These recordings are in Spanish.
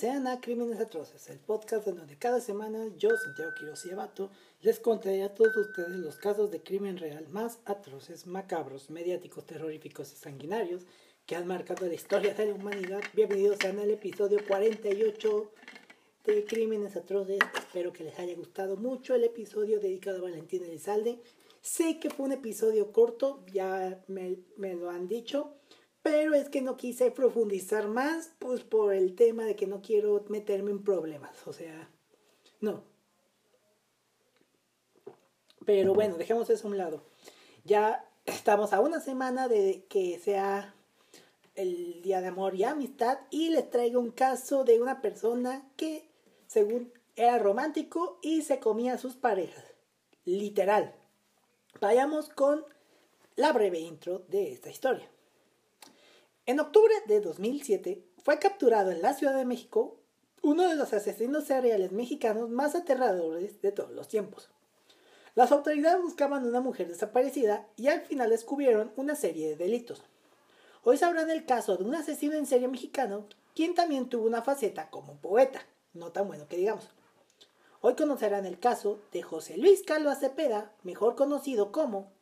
Sean a Crímenes Atroces, el podcast en donde cada semana yo, Santiago Quiroz y Abato, les contaré a todos ustedes los casos de crimen real más atroces, macabros, mediáticos, terroríficos y sanguinarios que han marcado la historia de la humanidad. Bienvenidos sean al episodio 48 de Crímenes Atroces. Espero que les haya gustado mucho el episodio dedicado a Valentín Elizalde. Sé que fue un episodio corto, ya me, me lo han dicho, pero es que no quise profundizar más, pues por el tema de que no quiero meterme en problemas. O sea, no. Pero bueno, dejemos eso a un lado. Ya estamos a una semana de que sea el Día de Amor y Amistad y les traigo un caso de una persona que según era romántico y se comía a sus parejas. Literal. Vayamos con la breve intro de esta historia. En octubre de 2007 fue capturado en la Ciudad de México uno de los asesinos seriales mexicanos más aterradores de todos los tiempos. Las autoridades buscaban una mujer desaparecida y al final descubrieron una serie de delitos. Hoy sabrán el caso de un asesino en serie mexicano, quien también tuvo una faceta como poeta, no tan bueno que digamos. Hoy conocerán el caso de José Luis Calva Cepeda, mejor conocido como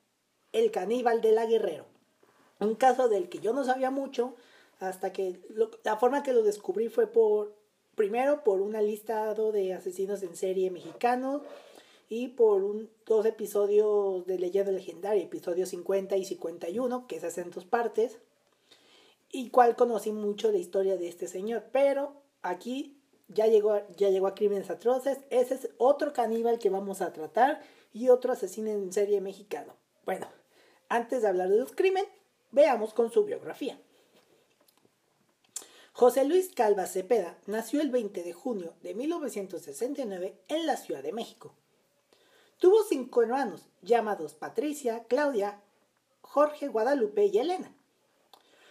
el caníbal de la Guerrero. Un caso del que yo no sabía mucho hasta que la forma que lo descubrí fue por, primero por una listado de asesinos en serie mexicanos y por un, dos episodios de Leyenda Legendaria, episodios 50 y 51, que se hacen en dos partes, y cual conocí mucho la historia de este señor, pero aquí ya llegó, ya llegó a Crímenes Atroces, ese es otro caníbal que vamos a tratar y otro asesino en serie mexicano. Bueno, antes de hablar de los crímenes, veamos con su biografía. José Luis Calva Cepeda nació el 20 de junio de 1969 en la Ciudad de México. Tuvo cinco hermanos, llamados Patricia, Claudia, Jorge, Guadalupe y Elena.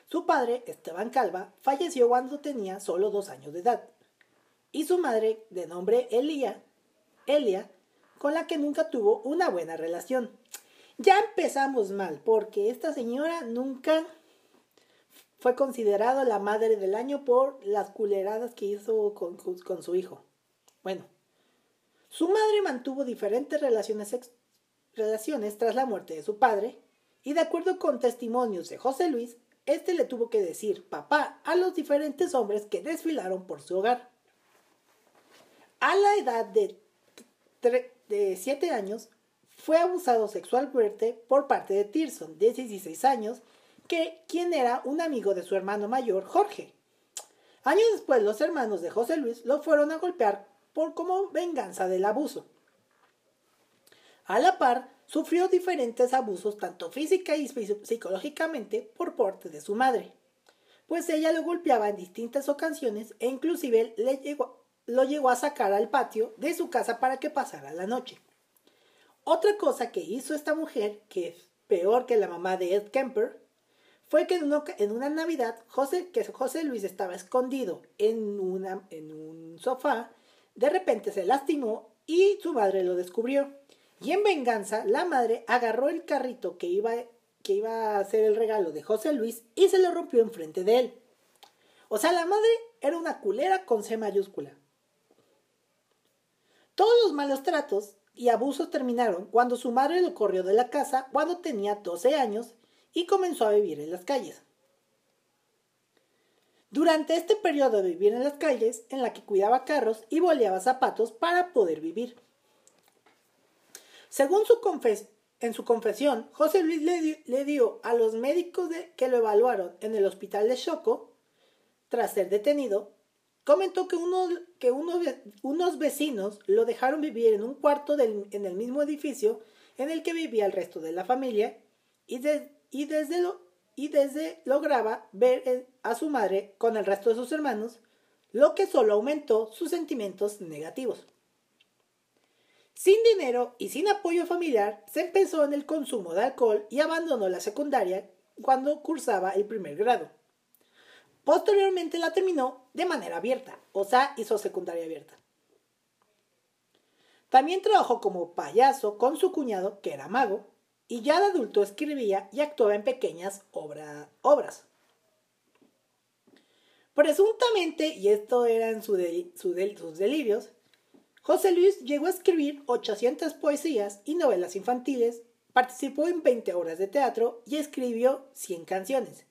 Su padre, Esteban Calva, falleció cuando tenía solo dos años de edad. Y su madre, de nombre Elia, Elia, con la que nunca tuvo una buena relación. Ya empezamos mal, porque esta señora nunca fue considerada la madre del año por las culeradas que hizo con, su hijo. Bueno, su madre mantuvo diferentes relaciones, tras la muerte de su padre, y de acuerdo con testimonios de José Luis, este le tuvo que decir papá a los diferentes hombres que desfilaron por su hogar. A la edad de, de 7 años, fue abusado sexualmente por parte de Tirson, de 16 años, que, quien era un amigo de su hermano mayor, Jorge. Años después, los hermanos de José Luis lo fueron a golpear por como venganza del abuso. A la par, sufrió diferentes abusos tanto física y psicológicamente por parte de su madre, pues ella lo golpeaba en distintas ocasiones e inclusive le lo llegó a sacar al patio de su casa para que pasara la noche. Otra cosa que hizo esta mujer, que es peor que la mamá de Ed Kemper, fue que en, una Navidad José, que José Luis estaba escondido en un sofá de repente se lastimó y su madre lo descubrió. Y en venganza, la madre agarró el carrito que iba, que iba a ser el regalo de José Luis y se lo rompió enfrente de él. O sea, la madre era una culera con C mayúscula. Todos los malos tratos y abusos terminaron cuando su madre lo corrió de la casa cuando tenía 12 años y comenzó a vivir en las calles. Durante este periodo de vivir en las calles, en la que cuidaba carros y boleaba zapatos para poder vivir. Según su en su confesión, José Luis le, dio a los médicos que lo evaluaron en el hospital de Choco, tras ser detenido, comentó que, que unos vecinos lo dejaron vivir en un cuarto en el mismo edificio en el que vivía el resto de la familia y, y desde lo, y desde lograba ver a su madre con el resto de sus hermanos, lo que solo aumentó sus sentimientos negativos. Sin dinero y sin apoyo familiar, se empezó en el consumo de alcohol y abandonó la secundaria cuando cursaba el primer grado. Posteriormente la terminó de manera abierta, o sea, hizo secundaria abierta. También trabajó como payaso con su cuñado, que era mago, y ya de adulto escribía y actuaba en pequeñas obras. Presuntamente, y esto era en sus delirios, José Luis llegó a escribir 800 poesías y novelas infantiles, participó en 20 obras de teatro y escribió 100 canciones.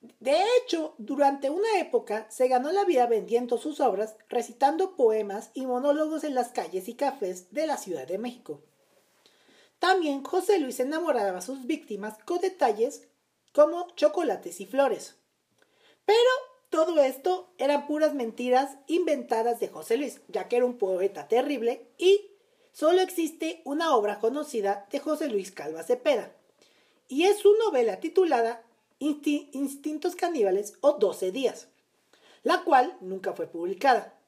De hecho, durante una época se ganó la vida vendiendo sus obras, recitando poemas y monólogos en las calles y cafés de la Ciudad de México. También José Luis enamoraba a sus víctimas con detalles como chocolates y flores. Pero todo esto eran puras mentiras inventadas de José Luis, ya que era un poeta terrible y solo existe una obra conocida de José Luis Calva Cepeda. Y es su novela titulada Instintos Caníbales o 12 días, la cual nunca fue publicada.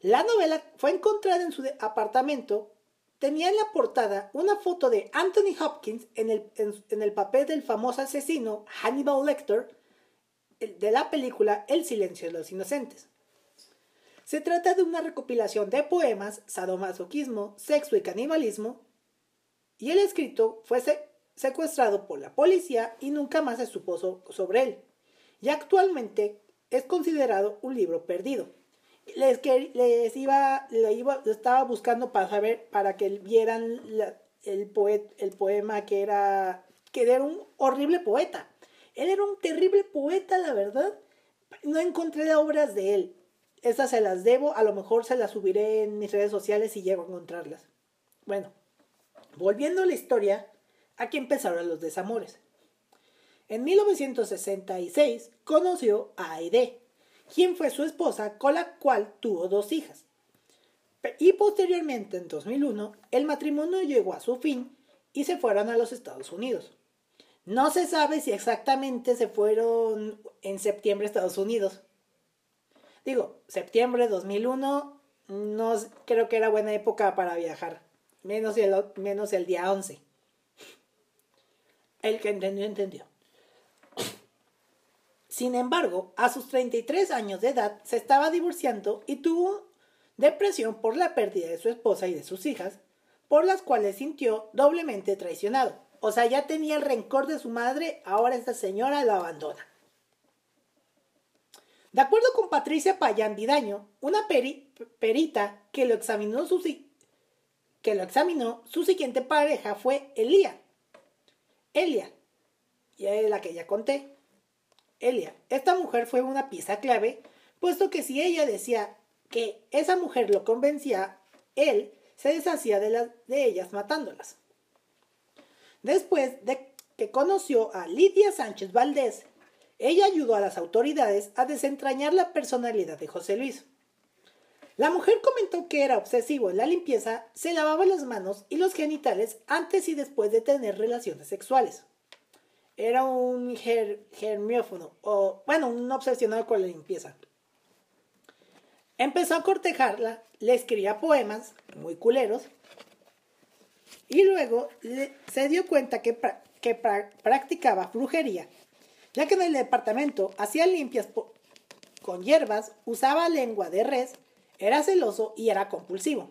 La novela fue encontrada en su apartamento. Tenía en la portada una foto de Anthony Hopkins en el, en el papel del famoso asesino Hannibal Lecter de la película El silencio de los inocentes. Se trata de una recopilación de poemas, sadomasoquismo, sexo y canibalismo, y el escrito fue secuestrado por la policía y nunca más se supo sobre él. Y actualmente es considerado un libro perdido. Les, que, les iba, le iba, estaba buscando para saber, para que vieran el, poet, el poema que era, que era un horrible poeta. Él era un terrible poeta, la verdad. No encontré obras de él. Esas se las debo, a lo mejor se las subiré en mis redes sociales y llego a encontrarlas. Bueno, volviendo a la historia, Aquí empezaron los desamores. En 1966 conoció a Aide, quien fue su esposa con la cual tuvo dos hijas. Y posteriormente, en 2001, el matrimonio llegó a su fin y se fueron a los Estados Unidos. No se sabe si exactamente se fueron en septiembre a Estados Unidos. Digo, septiembre de 2001, no creo que era buena época para viajar, menos el, menos el día 11. El que entendió, entendió. Sin embargo, a sus 33 años de edad se estaba divorciando y tuvo depresión por la pérdida de su esposa y de sus hijas, por las cuales sintió doblemente traicionado. O sea, ya tenía el rencor de su madre, ahora esta señora lo abandona. De acuerdo con Patricia Payán Vidaño, una perita que lo, examinó su, que lo examinó, su siguiente pareja fue Elía, Elia, y es la que ya conté. Elia, esta mujer fue una pieza clave, puesto que si ella decía que esa mujer lo convencía, él se deshacía de, las, de ellas matándolas. Después de que conoció a Lidia Sánchez Valdés, ella ayudó a las autoridades a desentrañar la personalidad de José Luis. La mujer comentó que era obsesivo en la limpieza, se lavaba las manos y los genitales antes y después de tener relaciones sexuales. Era un germiófono, o bueno, un obsesionado con la limpieza. Empezó a cortejarla, le escribía poemas, muy culeros, y luego se dio cuenta que, que practicaba brujería, ya que en el departamento hacía limpias con hierbas, usaba lengua de res, era celoso y era compulsivo.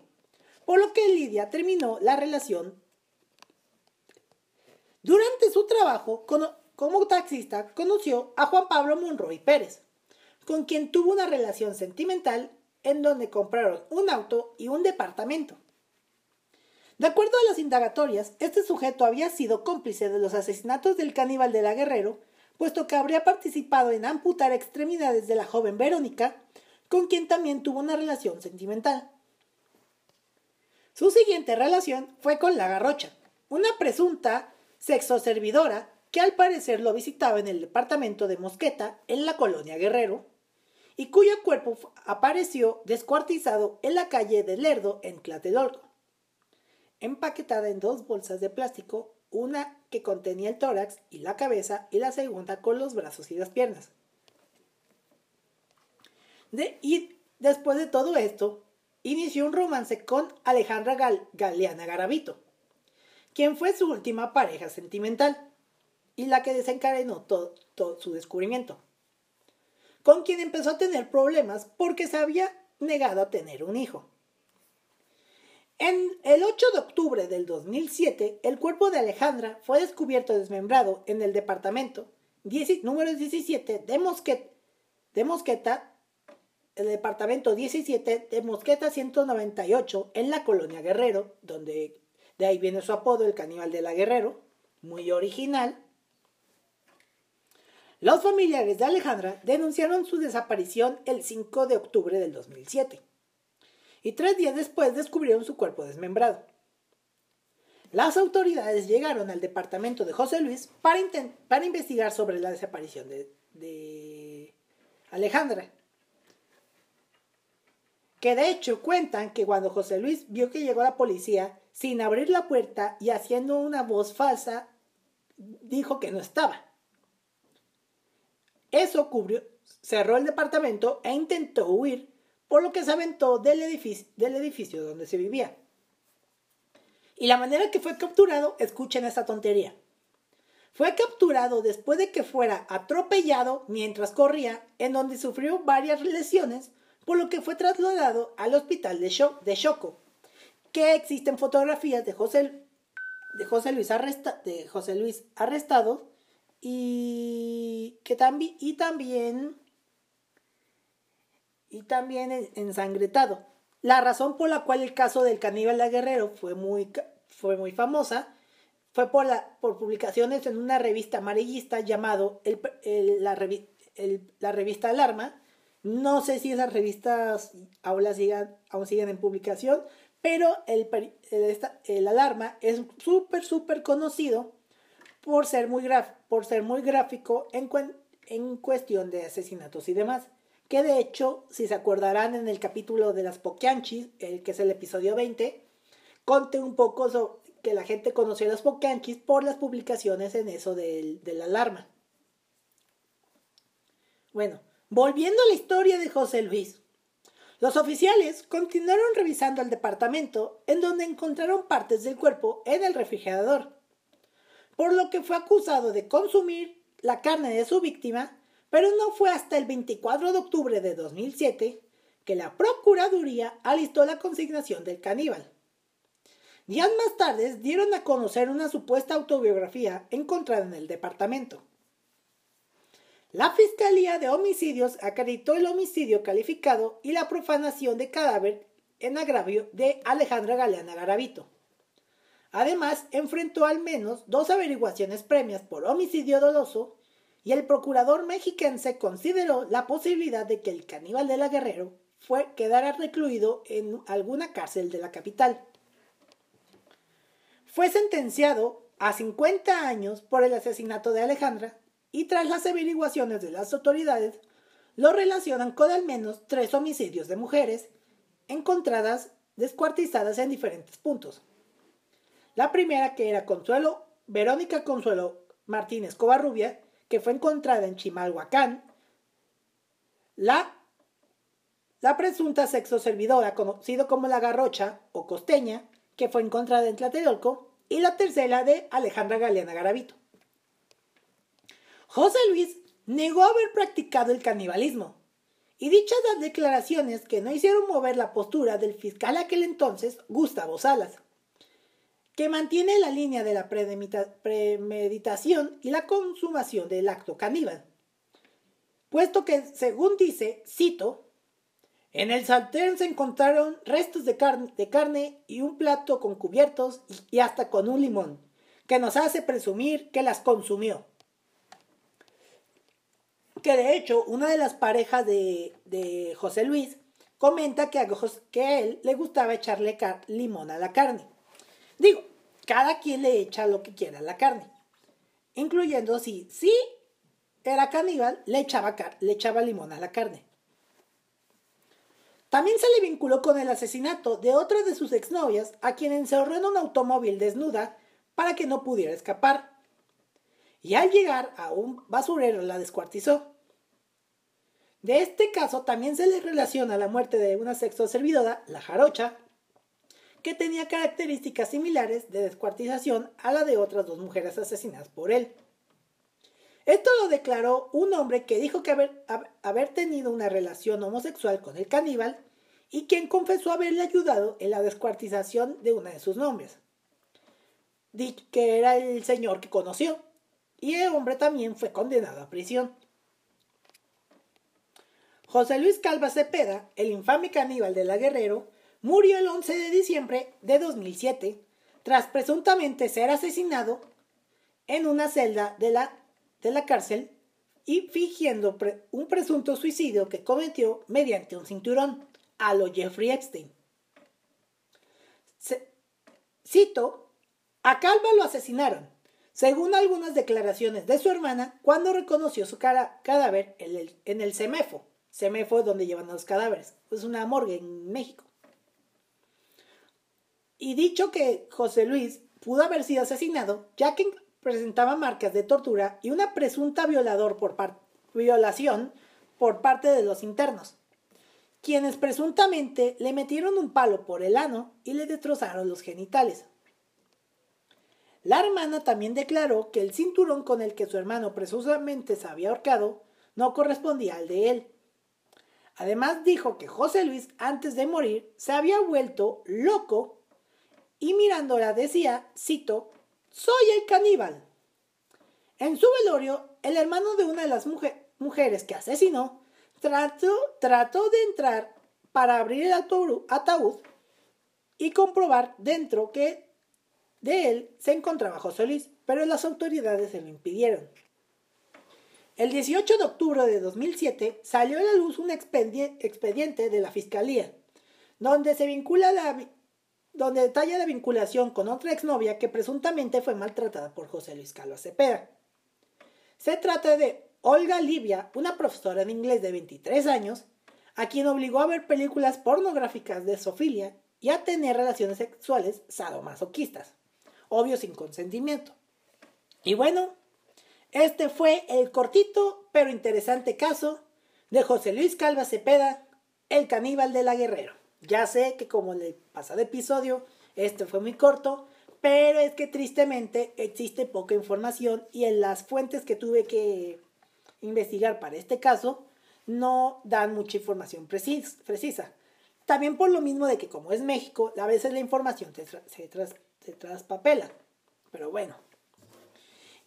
Por lo que Lidia terminó la relación. Durante su trabajo como taxista conoció a Juan Pablo Monroy Pérez, con quien tuvo una relación sentimental en donde compraron un auto y un departamento. De acuerdo a las indagatorias, este sujeto había sido cómplice de los asesinatos del caníbal de la Guerrero, puesto que habría participado en amputar extremidades de la joven Verónica, con quien también tuvo una relación sentimental. Su siguiente relación fue con la garrocha, una presunta sexoservidora que al parecer lo visitaba en el departamento de Mosqueta, en la colonia Guerrero, y cuyo cuerpo apareció descuartizado en la calle de Lerdo, en Tlatelolco, empaquetada en dos bolsas de plástico, una que contenía el tórax y la cabeza y la segunda con los brazos y las piernas y después de todo esto, inició un romance con Alejandra Galeana Garavito, quien fue su última pareja sentimental y la que desencadenó todo, su descubrimiento, con quien empezó a tener problemas porque se había negado a tener un hijo. En el 8 de octubre del 2007, el cuerpo de Alejandra fue descubierto desmembrado en el departamento número 17 de, de Mosqueta, el departamento 17 de Mosqueta 198 en la colonia Guerrero, donde de ahí viene su apodo, el caníbal de la Guerrero, muy original. Los familiares de Alejandra denunciaron su desaparición el 5 de octubre del 2007 y tres días después descubrieron su cuerpo desmembrado. Las autoridades llegaron al departamento de José Luis para, investigar sobre la desaparición de, de Alejandra. Que de hecho cuentan que cuando José Luis vio que llegó la policía, sin abrir la puerta y haciendo una voz falsa, dijo que no estaba. Eso cubrió, cerró el departamento e intentó huir, por lo que se aventó del edificio, del edificio donde se vivía. Y la manera que fue capturado, escuchen esa tontería. Fue capturado después de que fuera atropellado mientras corría, en donde sufrió varias lesiones, por lo que fue trasladado al hospital de, Choco, que existen fotografías de José, Luis, arrestado y, que también, y también y también ensangretado. La razón por la cual el caso del caníbal de Guerrero fue muy, fue muy famosa fue por, la, por publicaciones en una revista amarillista llamado la, revista Alarma. No sé si esas revistas aún, sigan, aún siguen en publicación, pero el, el, Alarma es súper, súper conocido por ser muy, por ser muy gráfico en, en cuestión de asesinatos y demás que de hecho, si se acordarán en el capítulo de las Poquianchis, el que es el episodio 20, conté un poco que la gente conoció a las Poquianchis por las publicaciones en eso de la alarma. Bueno, volviendo a la historia de José Luis. Los oficiales continuaron revisando el departamento en donde encontraron partes del cuerpo en el refrigerador, por lo que fue acusado de consumir la carne de su víctima pero no fue hasta el 24 de octubre de 2007 que la Procuraduría alistó la consignación del caníbal. Días más tarde dieron a conocer una supuesta autobiografía encontrada en el departamento. La Fiscalía de Homicidios acreditó el homicidio calificado y la profanación de cadáver en agravio de Alejandra Galeana Garavito. Además, enfrentó al menos dos averiguaciones premias por homicidio doloso y el procurador mexiquense consideró la posibilidad de que el caníbal de la Guerrero fue, quedara recluido en alguna cárcel de la capital. Fue sentenciado a 50 años por el asesinato de Alejandra y tras las averiguaciones de las autoridades lo relacionan con al menos tres homicidios de mujeres encontradas descuartizadas en diferentes puntos. La primera que era Consuelo, Verónica Consuelo Martínez Covarrubia, que fue encontrada en Chimalhuacán, la, la presunta sexo servidora, conocido como la garrocha o costeña, que fue encontrada en Tlatelolco, y la tercera de Alejandra Galeana Garavito. José Luis negó haber practicado el canibalismo, y dichas declaraciones que no hicieron mover la postura del fiscal aquel entonces, Gustavo Salas que mantiene la línea de la premeditación y la consumación del acto caníbal. Puesto que, según dice, cito, en el sartén se encontraron restos de carne y un plato con cubiertos y hasta con un limón, que nos hace presumir que las consumió. Que de hecho, una de las parejas de, de José Luis comenta que a, que él le gustaba echarle limón a la carne. Digo, cada quien le echa lo que quiera a la carne, incluyendo si sí era caníbal, le echaba, le echaba limón a la carne. También se le vinculó con el asesinato de otra de sus exnovias, a quien encerró en un automóvil desnuda para que no pudiera escapar. Y al llegar a un basurero la descuartizó. De este caso también se le relaciona la muerte de una sexo servidora, la jarocha, que tenía características similares de descuartización a la de otras dos mujeres asesinadas por él. Esto lo declaró un hombre que dijo que haber, tenido una relación homosexual con el caníbal y quien confesó haberle ayudado en la descuartización de una de sus nombres, que era el señor que conoció, y el hombre también fue condenado a prisión. José Luis Calva Cepeda, el infame caníbal de la Guerrero, murió el 11 de diciembre de 2007 tras presuntamente ser asesinado en una celda de la, de la cárcel y fingiendo un presunto suicidio que cometió mediante un cinturón a lo Jeffrey Epstein. cito, a Calva lo asesinaron, según algunas declaraciones de su hermana cuando reconoció su cara, cadáver en el, en el CEMEFO. Es donde llevan los cadáveres, es una morgue en México. Y dicho que José Luis pudo haber sido asesinado, ya que presentaba marcas de tortura y una presunta violador por violación por parte de los internos quienes presuntamente le metieron un palo por el ano y le destrozaron los genitales. La hermana también declaró que el cinturón con el que su hermano presuntamente se había ahorcado no correspondía al de él. Además dijo que José Luis antes de morir se había vuelto loco y mirándola decía, cito, soy el caníbal. En su velorio, el hermano de una de las mujeres que asesinó Trató, de entrar para abrir el ataúd y comprobar dentro que de él se encontraba José Luis, pero las autoridades se lo impidieron. El 18 de octubre de 2007 salió a la luz un expediente de la Fiscalía, donde se vincula la, donde detalla la vinculación con otra exnovia que presuntamente fue maltratada por José Luis Calva Cepeda. Se trata de Olga Livia, una profesora de inglés de 23 años, a quien obligó a ver películas pornográficas de Sofilia y a tener relaciones sexuales sadomasoquistas, obvio sin consentimiento. Y bueno, este fue el cortito pero interesante caso de José Luis Calva Cepeda, el caníbal de la Guerrero. Ya sé que como en el pasado episodio, este fue muy corto, pero es que tristemente existe poca información y en las fuentes que tuve que investigar para este caso no dan mucha información precisa. También por lo mismo de que como es México, a veces la información se, traspapela. Pero bueno.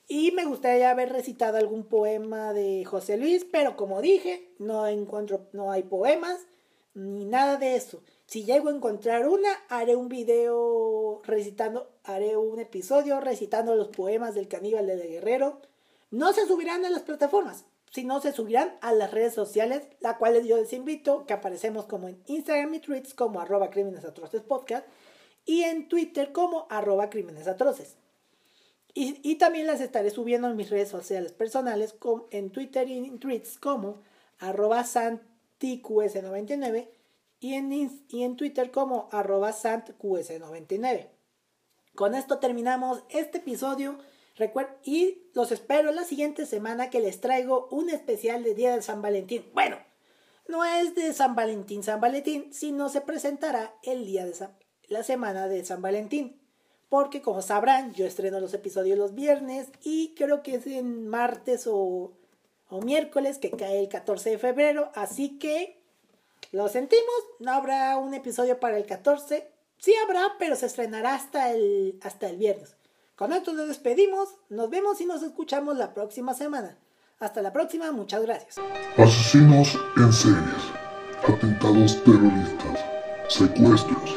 Y me gustaría haber recitado algún poema de José Luis, pero como dije, no encuentro, no hay poemas ni nada de eso. Si llego a encontrar una, haré un video recitando, haré un episodio recitando los poemas del caníbal de Guerrero no se subirán a las plataformas, sino se subirán a las redes sociales, las cuales yo les invito, que aparecemos como en Instagram y Tweets como arroba crímenes atroces podcast y en Twitter como arroba crímenes atroces. Y, también las estaré subiendo en mis redes sociales personales como en Twitter y en Tweets como arroba santiqs99 y en, y en Twitter como arroba santqs99. Con esto terminamos este episodio y los espero la siguiente semana que les traigo un especial de Día de San Valentín. Bueno, no es de San Valentín, San Valentín, sino se presentará el día de la semana de San Valentín. Porque como sabrán, yo estreno los episodios los viernes y creo que es en martes o, o miércoles que cae el 14 de febrero. Así que lo sentimos, no habrá un episodio para el 14. Sí habrá, pero se estrenará hasta el, hasta el viernes. Con esto nos despedimos, nos vemos y nos escuchamos la próxima semana. Hasta la próxima, muchas gracias. Asesinos en series, atentados terroristas, secuestros,